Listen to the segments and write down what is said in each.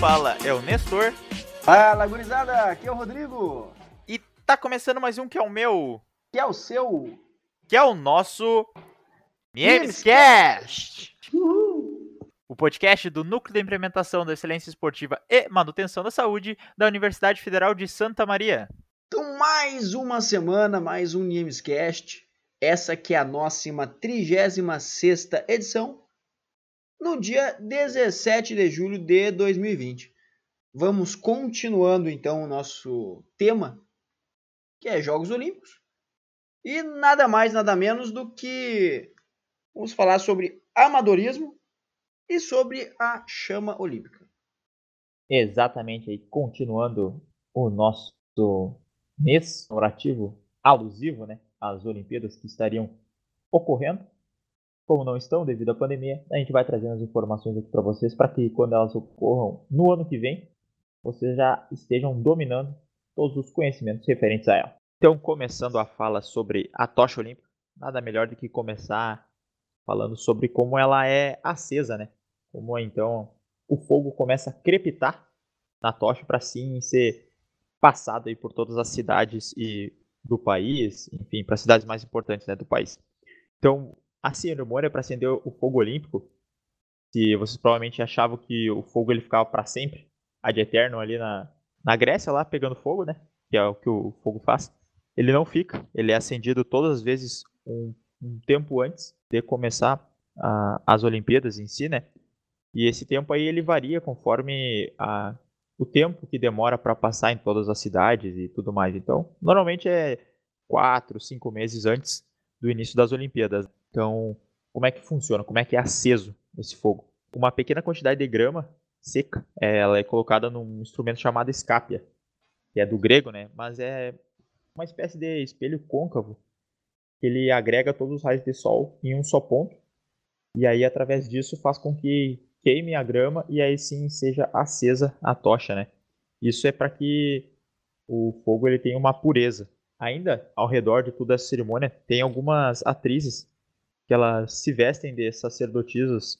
fala é o Nestor. Fala, gurizada, aqui é o Rodrigo. E tá começando mais um que é o meu. Que é o seu. Que é o nosso. Memescast! O podcast do Núcleo de Implementação da Excelência Esportiva e Manutenção da Saúde da Universidade Federal de Santa Maria. Então, mais uma semana, mais um Niemescast. Essa que é a nossa 36 edição, no dia 17 de julho de 2020. Vamos continuando então o nosso tema, que é Jogos Olímpicos. E nada mais, nada menos do que vamos falar sobre amadorismo e sobre a chama olímpica. Exatamente, aí continuando o nosso mês orativo alusivo, né, às Olimpíadas que estariam ocorrendo. Como não estão devido à pandemia, a gente vai trazendo as informações aqui para vocês para que quando elas ocorram no ano que vem, vocês já estejam dominando todos os conhecimentos referentes a ela. Então, começando a fala sobre a tocha olímpica, nada melhor do que começar falando sobre como ela é acesa, né? como então o fogo começa a crepitar na tocha para sim ser passado aí por todas as cidades e do país, enfim, para as cidades mais importantes né, do país. Então, a cerimônia para acender o fogo olímpico, se vocês provavelmente achavam que o fogo ele ficava para sempre, ad eterno ali na, na Grécia lá pegando fogo, né? Que é o que o fogo faz. Ele não fica, ele é acendido todas as vezes um, um tempo antes de começar a, as Olimpíadas em si, né? E esse tempo aí ele varia conforme a, o tempo que demora para passar em todas as cidades e tudo mais. Então, normalmente é quatro, cinco meses antes do início das Olimpíadas. Então, como é que funciona? Como é que é aceso esse fogo? Uma pequena quantidade de grama seca, é, ela é colocada num instrumento chamado escápia, que é do grego, né? Mas é uma espécie de espelho côncavo que ele agrega todos os raios de sol em um só ponto. E aí, através disso, faz com que queime a grama e aí sim seja acesa a tocha, né? Isso é para que o fogo ele tenha uma pureza. Ainda ao redor de toda essa cerimônia tem algumas atrizes que elas se vestem de sacerdotisas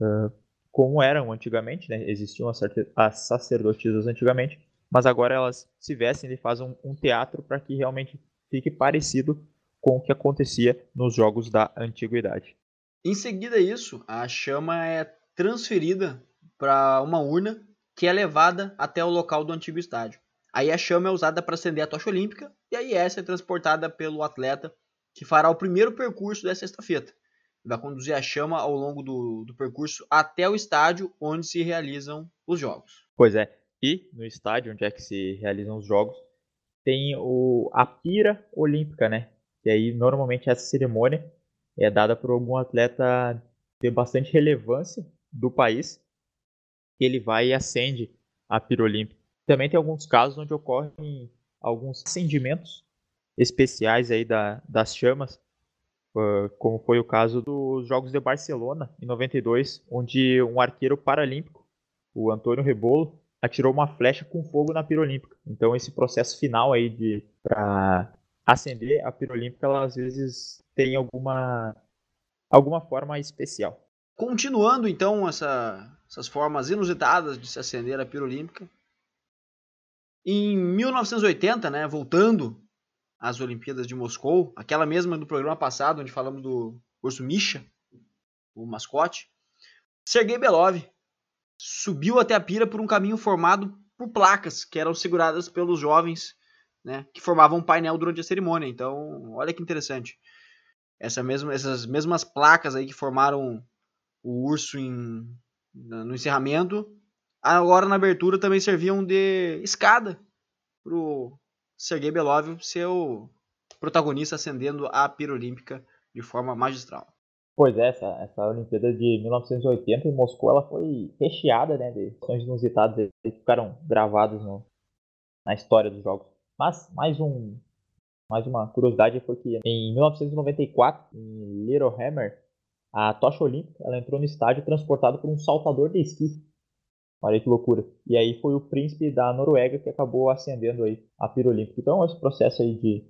uh, como eram antigamente, né? Existiam as sacerdotisas antigamente, mas agora elas se vestem e fazem um, um teatro para que realmente fique parecido com o que acontecia nos jogos da antiguidade. Em seguida isso, a chama é transferida para uma urna que é levada até o local do antigo estádio. Aí a chama é usada para acender a tocha olímpica e aí essa é transportada pelo atleta que fará o primeiro percurso dessa estafeta. Vai conduzir a chama ao longo do, do percurso até o estádio onde se realizam os jogos. Pois é, e no estádio onde é que se realizam os jogos tem o, a pira olímpica, né? E aí normalmente essa cerimônia é dada por algum atleta de bastante relevância do país, ele vai e acende a pira olímpica. Também tem alguns casos onde ocorrem alguns acendimentos especiais aí da, das chamas, como foi o caso dos Jogos de Barcelona, em 92, onde um arqueiro paralímpico, o Antônio Rebolo, atirou uma flecha com fogo na pira olímpica. Então esse processo final aí de para acender a pira olímpica, ela às vezes tem alguma alguma forma especial. Continuando então essa, essas formas inusitadas de se acender a pira olímpica, em 1980, né, voltando às Olimpíadas de Moscou, aquela mesma do programa passado, onde falamos do urso Misha, o mascote, Sergei Belov subiu até a pira por um caminho formado por placas que eram seguradas pelos jovens né, que formavam um painel durante a cerimônia. Então, olha que interessante. Essa mesma, essas mesmas placas aí que formaram o urso em, no encerramento. Agora na abertura também serviam de escada pro Sergei Belov ser o protagonista acendendo a pira olímpica de forma magistral. Pois é, essa, essa Olimpíada de 1980 em Moscou ela foi recheada né, de ações inusitadas que ficaram gravadas no, na história dos jogos. Mas mais um mais uma curiosidade foi que em 1994 em Littlehammer a tocha olímpica ela entrou no estádio transportada por um saltador de esqui. Olha que loucura. E aí foi o príncipe da Noruega que acabou acendendo aí a pira olímpica. Então esse processo aí de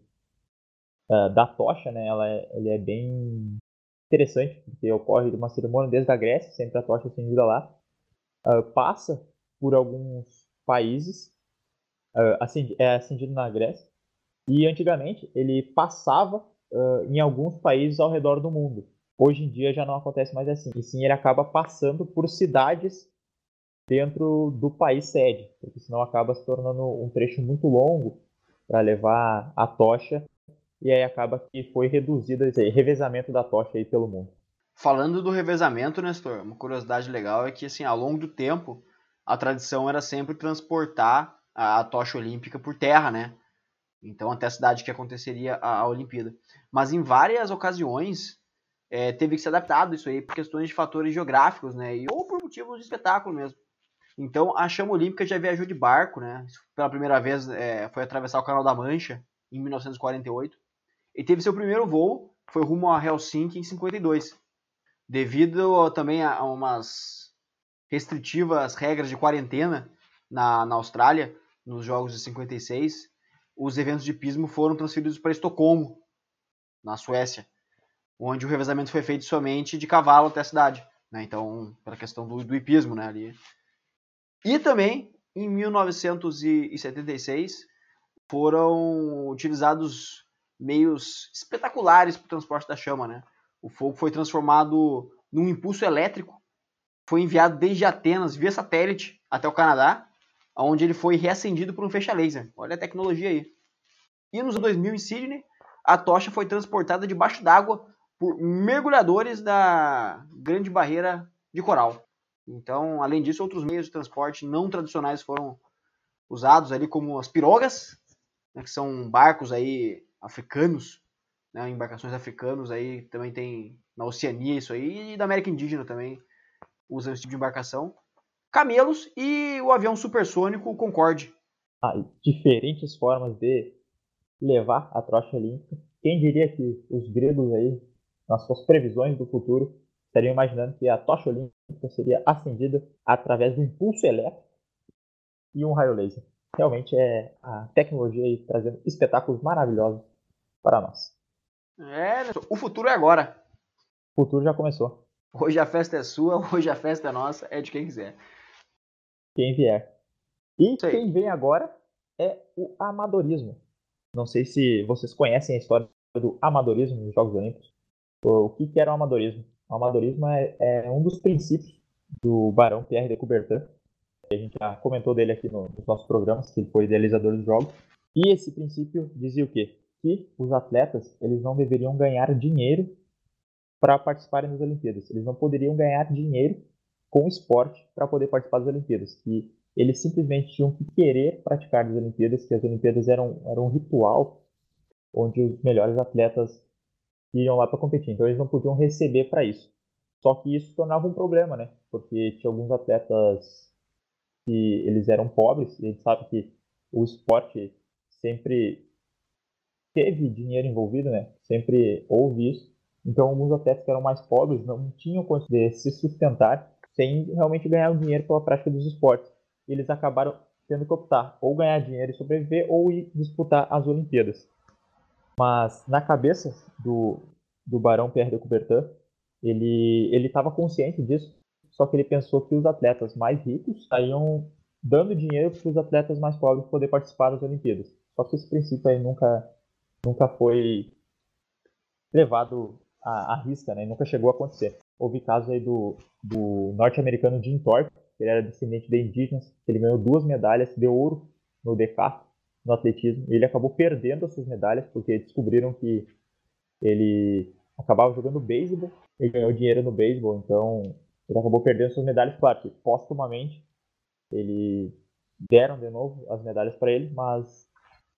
uh, da tocha, né, ela é, ele é bem interessante porque ocorre uma cerimônia desde a Grécia, sempre a tocha acendida lá, uh, passa por alguns países, uh, é acendido na Grécia, e antigamente ele passava em alguns países ao redor do mundo. Hoje em dia já não acontece mais assim. E sim, ele acaba passando por cidades dentro do país sede, porque senão acaba se tornando um trecho muito longo para levar a tocha e aí acaba que foi reduzido esse revezamento da tocha aí pelo mundo. Falando do revezamento, Nestor, uma curiosidade legal é que assim, ao longo do tempo, a tradição era sempre transportar a, a tocha olímpica por terra, né? Então até a cidade que aconteceria a, a Olimpíada. Mas em várias ocasiões é, teve que ser adaptado isso aí por questões de fatores geográficos, né? E, ou por motivos de espetáculo mesmo. Então a chama olímpica já viajou de barco, né? Pela primeira vez é, foi atravessar o Canal da Mancha em 1948 e teve seu primeiro voo foi rumo a Helsinki em 52, devido também a umas restritivas regras de quarentena na, na Austrália nos Jogos de 56. Os eventos de pismo foram transferidos para Estocolmo, na Suécia, onde o revezamento foi feito somente de cavalo até a cidade. Né? Então, pela questão do, do hipismo né, ali. E também, em 1976, foram utilizados meios espetaculares para o transporte da chama. Né? O fogo foi transformado num impulso elétrico, foi enviado desde Atenas via satélite até o Canadá, onde ele foi reacendido por um fecha laser. Olha a tecnologia aí. E nos 2000 em Sydney, a tocha foi transportada debaixo d'água por mergulhadores da Grande Barreira de Coral. Então, além disso, outros meios de transporte não tradicionais foram usados ali, como as pirogas, né, que são barcos aí africanos, né, embarcações africanos aí também tem na Oceania isso aí e da América Indígena também usam esse tipo de embarcação. Camelos e o avião supersônico Concorde. Ah, diferentes formas de levar a trocha olímpica. Quem diria que os gregos aí, nas suas previsões do futuro, estariam imaginando que a tocha olímpica seria acendida através do impulso elétrico e um raio laser. Realmente é a tecnologia aí trazendo espetáculos maravilhosos para nós. É, o futuro é agora. O futuro já começou. Hoje a festa é sua, hoje a festa é nossa, é de quem quiser. Quem vier. E quem vem agora é o amadorismo. Não sei se vocês conhecem a história do amadorismo nos Jogos Olímpicos. O que era o amadorismo? O amadorismo é, é um dos princípios do Barão Pierre de Coubertin. A gente já comentou dele aqui no, nos nossos programas, que ele foi idealizador dos jogos. E esse princípio dizia o quê? Que os atletas eles não deveriam ganhar dinheiro para participarem das Olimpíadas. Eles não poderiam ganhar dinheiro com esporte para poder participar das Olimpíadas. Que eles simplesmente tinham que querer praticar as Olimpíadas, que as Olimpíadas eram, eram um ritual onde os melhores atletas iam lá para competir. Então eles não podiam receber para isso. Só que isso tornava um problema, né? Porque tinha alguns atletas que eles eram pobres, e a gente sabe que o esporte sempre teve dinheiro envolvido, né? Sempre houve isso. Então alguns atletas que eram mais pobres não tinham condição de se sustentar sem realmente ganhar o dinheiro pela prática dos esportes. E eles acabaram tendo que optar ou ganhar dinheiro e sobreviver ou ir disputar as Olimpíadas. Mas na cabeça do, do Barão Pierre de Coubertin, ele ele estava consciente disso, só que ele pensou que os atletas mais ricos estariam dando dinheiro para os atletas mais pobres poder participar das Olimpíadas. Só que esse princípio aí nunca nunca foi levado à, à risca, né? Nunca chegou a acontecer. Houve casos aí do, do norte-americano Jim Thorpe, ele era descendente de indígenas, ele ganhou duas medalhas de ouro no decathlon no atletismo. E ele acabou perdendo essas medalhas porque descobriram que ele acabava jogando beisebol, ele ganhou dinheiro no beisebol, então ele acabou perdendo suas medalhas. Claro que postumamente ele deram de novo as medalhas para ele, mas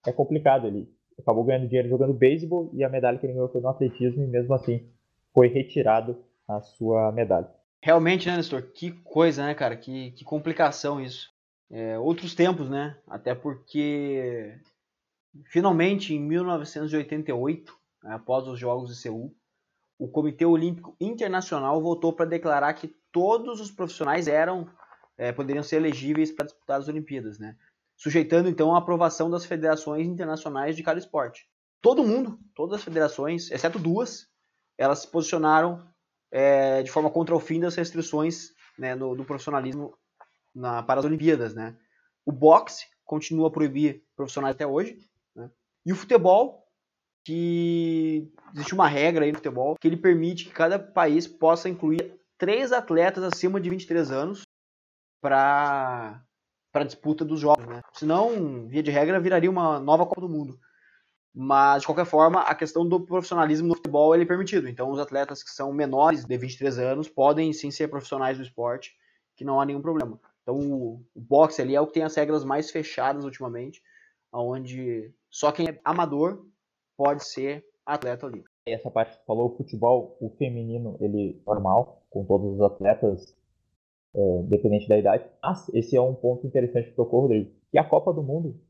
é complicado. Ele acabou ganhando dinheiro jogando beisebol e a medalha que ele ganhou foi no atletismo e mesmo assim foi retirado a sua medalha. Realmente, né, Nestor? Que coisa, né, cara? Que, que complicação isso é, outros tempos, né? Até porque finalmente em 1988, né, após os Jogos de Seul, o Comitê Olímpico Internacional voltou para declarar que todos os profissionais eram é, poderiam ser elegíveis para disputar as Olimpíadas, né? Sujeitando então a aprovação das federações internacionais de cada esporte. Todo mundo, todas as federações, exceto duas, elas se posicionaram é, de forma contra o fim das restrições né, no, do profissionalismo na, para as Olimpíadas, né? O boxe continua a proibir profissionais até hoje, né? E o futebol, que existe uma regra aí no futebol que ele permite que cada país possa incluir três atletas acima de 23 anos para para disputa dos jogos, né? Senão, via de regra, viraria uma nova Copa do Mundo. Mas, de qualquer forma, a questão do profissionalismo no futebol é permitido. Então, os atletas que são menores de 23 anos podem sim ser profissionais do esporte, que não há nenhum problema. Então, o, o boxe ali é o que tem as regras mais fechadas ultimamente, onde só quem é amador pode ser atleta olímpico. Essa parte que falou, o futebol, o feminino, ele normal, com todos os atletas é, dependente da idade. Mas esse é um ponto interessante que tocou, Rodrigo, que a Copa do Mundo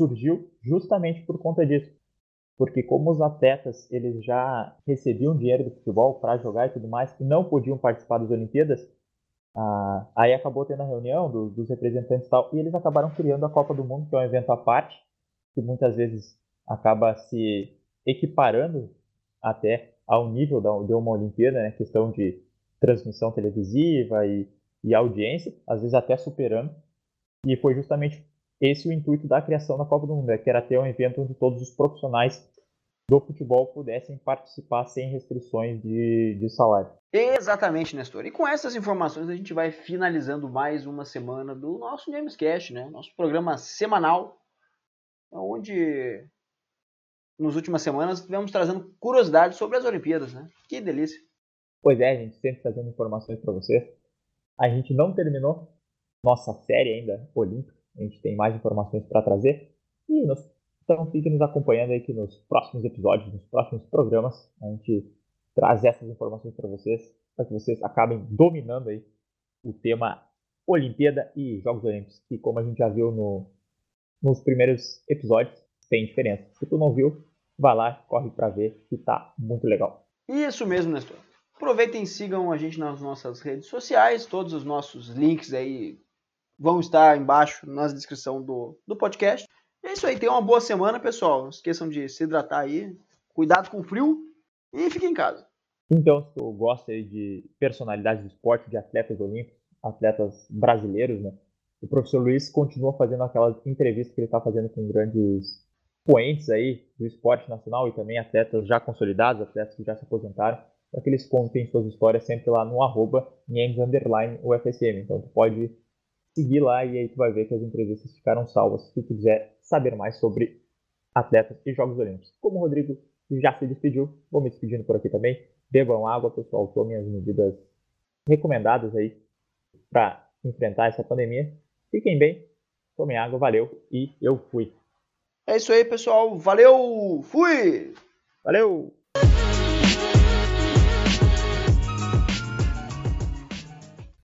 surgiu justamente por conta disso. Porque como os atletas eles já recebiam dinheiro do futebol para jogar e tudo mais, e não podiam participar das Olimpíadas, ah, aí acabou tendo a reunião do, dos representantes e tal, e eles acabaram criando a Copa do Mundo, que é um evento à parte, que muitas vezes acaba se equiparando até ao nível da, de uma Olimpíada, né? questão de transmissão televisiva e, e audiência, às vezes até superando. E foi justamente esse o intuito da criação da Copa do Mundo, né, que era ter um evento onde todos os profissionais do futebol pudessem participar sem restrições de, de salário. Exatamente, Nestor. E com essas informações a gente vai finalizando mais uma semana do nosso Gamescast, né? Nosso programa semanal, onde nas últimas semanas tivemos trazendo curiosidades sobre as Olimpíadas, né? Que delícia. Pois é, a gente sempre trazendo informações para vocês. A gente não terminou nossa série ainda olímpica, a gente tem mais informações para trazer. E nos, então fique nos acompanhando aí que nos próximos episódios, nos próximos programas, a gente traz essas informações para vocês, para que vocês acabem dominando aí o tema Olimpíada e Jogos Olímpicos, que como a gente já viu no, nos primeiros episódios, tem diferença. Se tu não viu, vai lá, corre para ver, que tá muito legal. Isso mesmo, Nestor. Aproveitem e sigam a gente nas nossas redes sociais. Todos os nossos links aí vão estar embaixo na descrição do, do podcast. É isso aí. Tenham uma boa semana, pessoal. Não esqueçam de se hidratar aí. Cuidado com o frio e fiquem em casa. Então, se tu gosta de personalidades do esporte, de atletas olímpicos, atletas brasileiros, né? O professor Luiz continua fazendo aquelas entrevistas que ele está fazendo com grandes poentes aí do esporte nacional e também atletas já consolidados, atletas que já se aposentaram para que eles contem suas histórias sempre lá no arroba. Então tu pode seguir lá e aí tu vai ver que as entrevistas ficaram salvas se tu quiser saber mais sobre atletas e Jogos Olímpicos. Como o Rodrigo já se despediu, vou me despedindo por aqui também. Bebam água, pessoal, tomem as medidas recomendadas aí para enfrentar essa pandemia. Fiquem bem, tomem água, valeu e eu fui. É isso aí, pessoal. Valeu, fui! Valeu!